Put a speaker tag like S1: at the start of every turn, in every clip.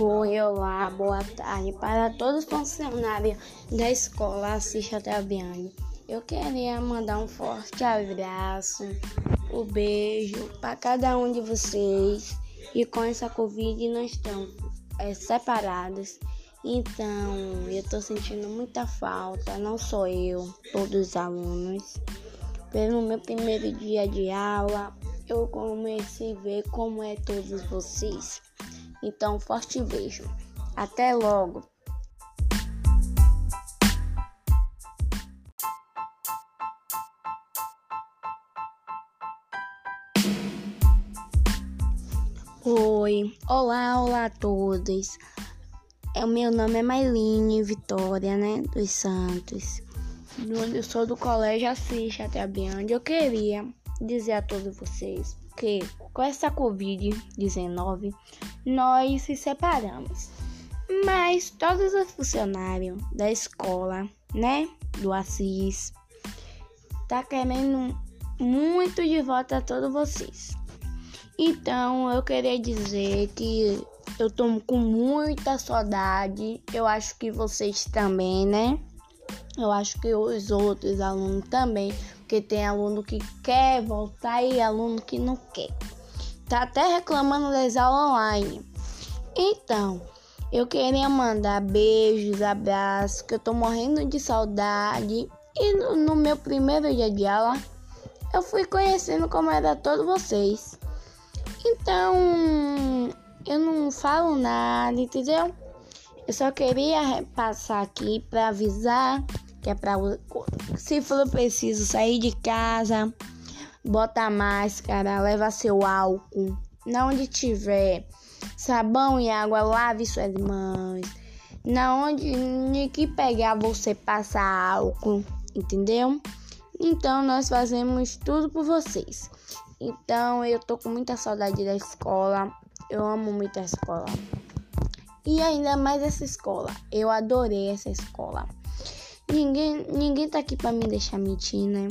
S1: Oi, olá, boa tarde para todos os funcionários da escola Assista Trabiano. Eu queria mandar um forte abraço, um beijo para cada um de vocês. E com essa Covid nós estamos é, separados. Então, eu estou sentindo muita falta, não só eu, todos os alunos. Pelo meu primeiro dia de aula, eu comecei a ver como é todos vocês. Então, forte beijo. Até logo. Oi, olá, olá a todos. É, o meu nome é Mailine Vitória, né, dos Santos. Eu sou do Colégio Assis até Biande. Eu queria dizer a todos vocês que com essa Covid-19 nós se separamos. Mas todos os funcionários da escola, né, do Assis, tá querendo muito de volta a todos vocês. Então eu queria dizer que eu tô com muita saudade. Eu acho que vocês também, né? Eu acho que os outros alunos também, porque tem aluno que quer voltar e aluno que não quer. Tá até reclamando das aulas online. Então, eu queria mandar beijos, abraços, que eu tô morrendo de saudade. E no, no meu primeiro dia de aula, eu fui conhecendo como era todos vocês. Então, eu não falo nada, entendeu? Eu só queria passar aqui para avisar que é se for preciso sair de casa, bota máscara, leva seu álcool, na onde tiver sabão e água, lave suas mãos. Na onde que pegar você passa álcool, entendeu? Então nós fazemos tudo por vocês. Então eu tô com muita saudade da escola. Eu amo muito a escola. E ainda mais essa escola. Eu adorei essa escola. Ninguém, ninguém tá aqui para me deixar mentir, né?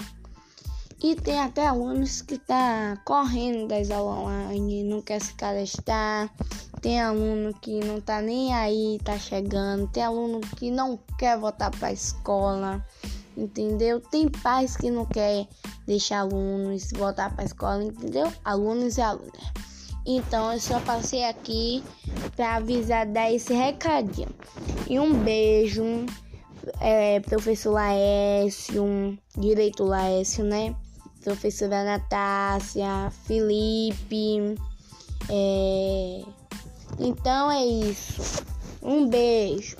S1: E tem até alunos que tá correndo das aulas online, não quer se cadastrar. Tem aluno que não tá nem aí, tá chegando. Tem aluno que não quer voltar para escola, entendeu? Tem pais que não quer deixar alunos voltar para escola, entendeu? Alunos e alunas. Então eu só passei aqui para avisar dar esse recadinho. E um beijo é, professor Laércio, direito Laércio, né? Professora Natácia, Felipe. É... Então é isso. Um beijo.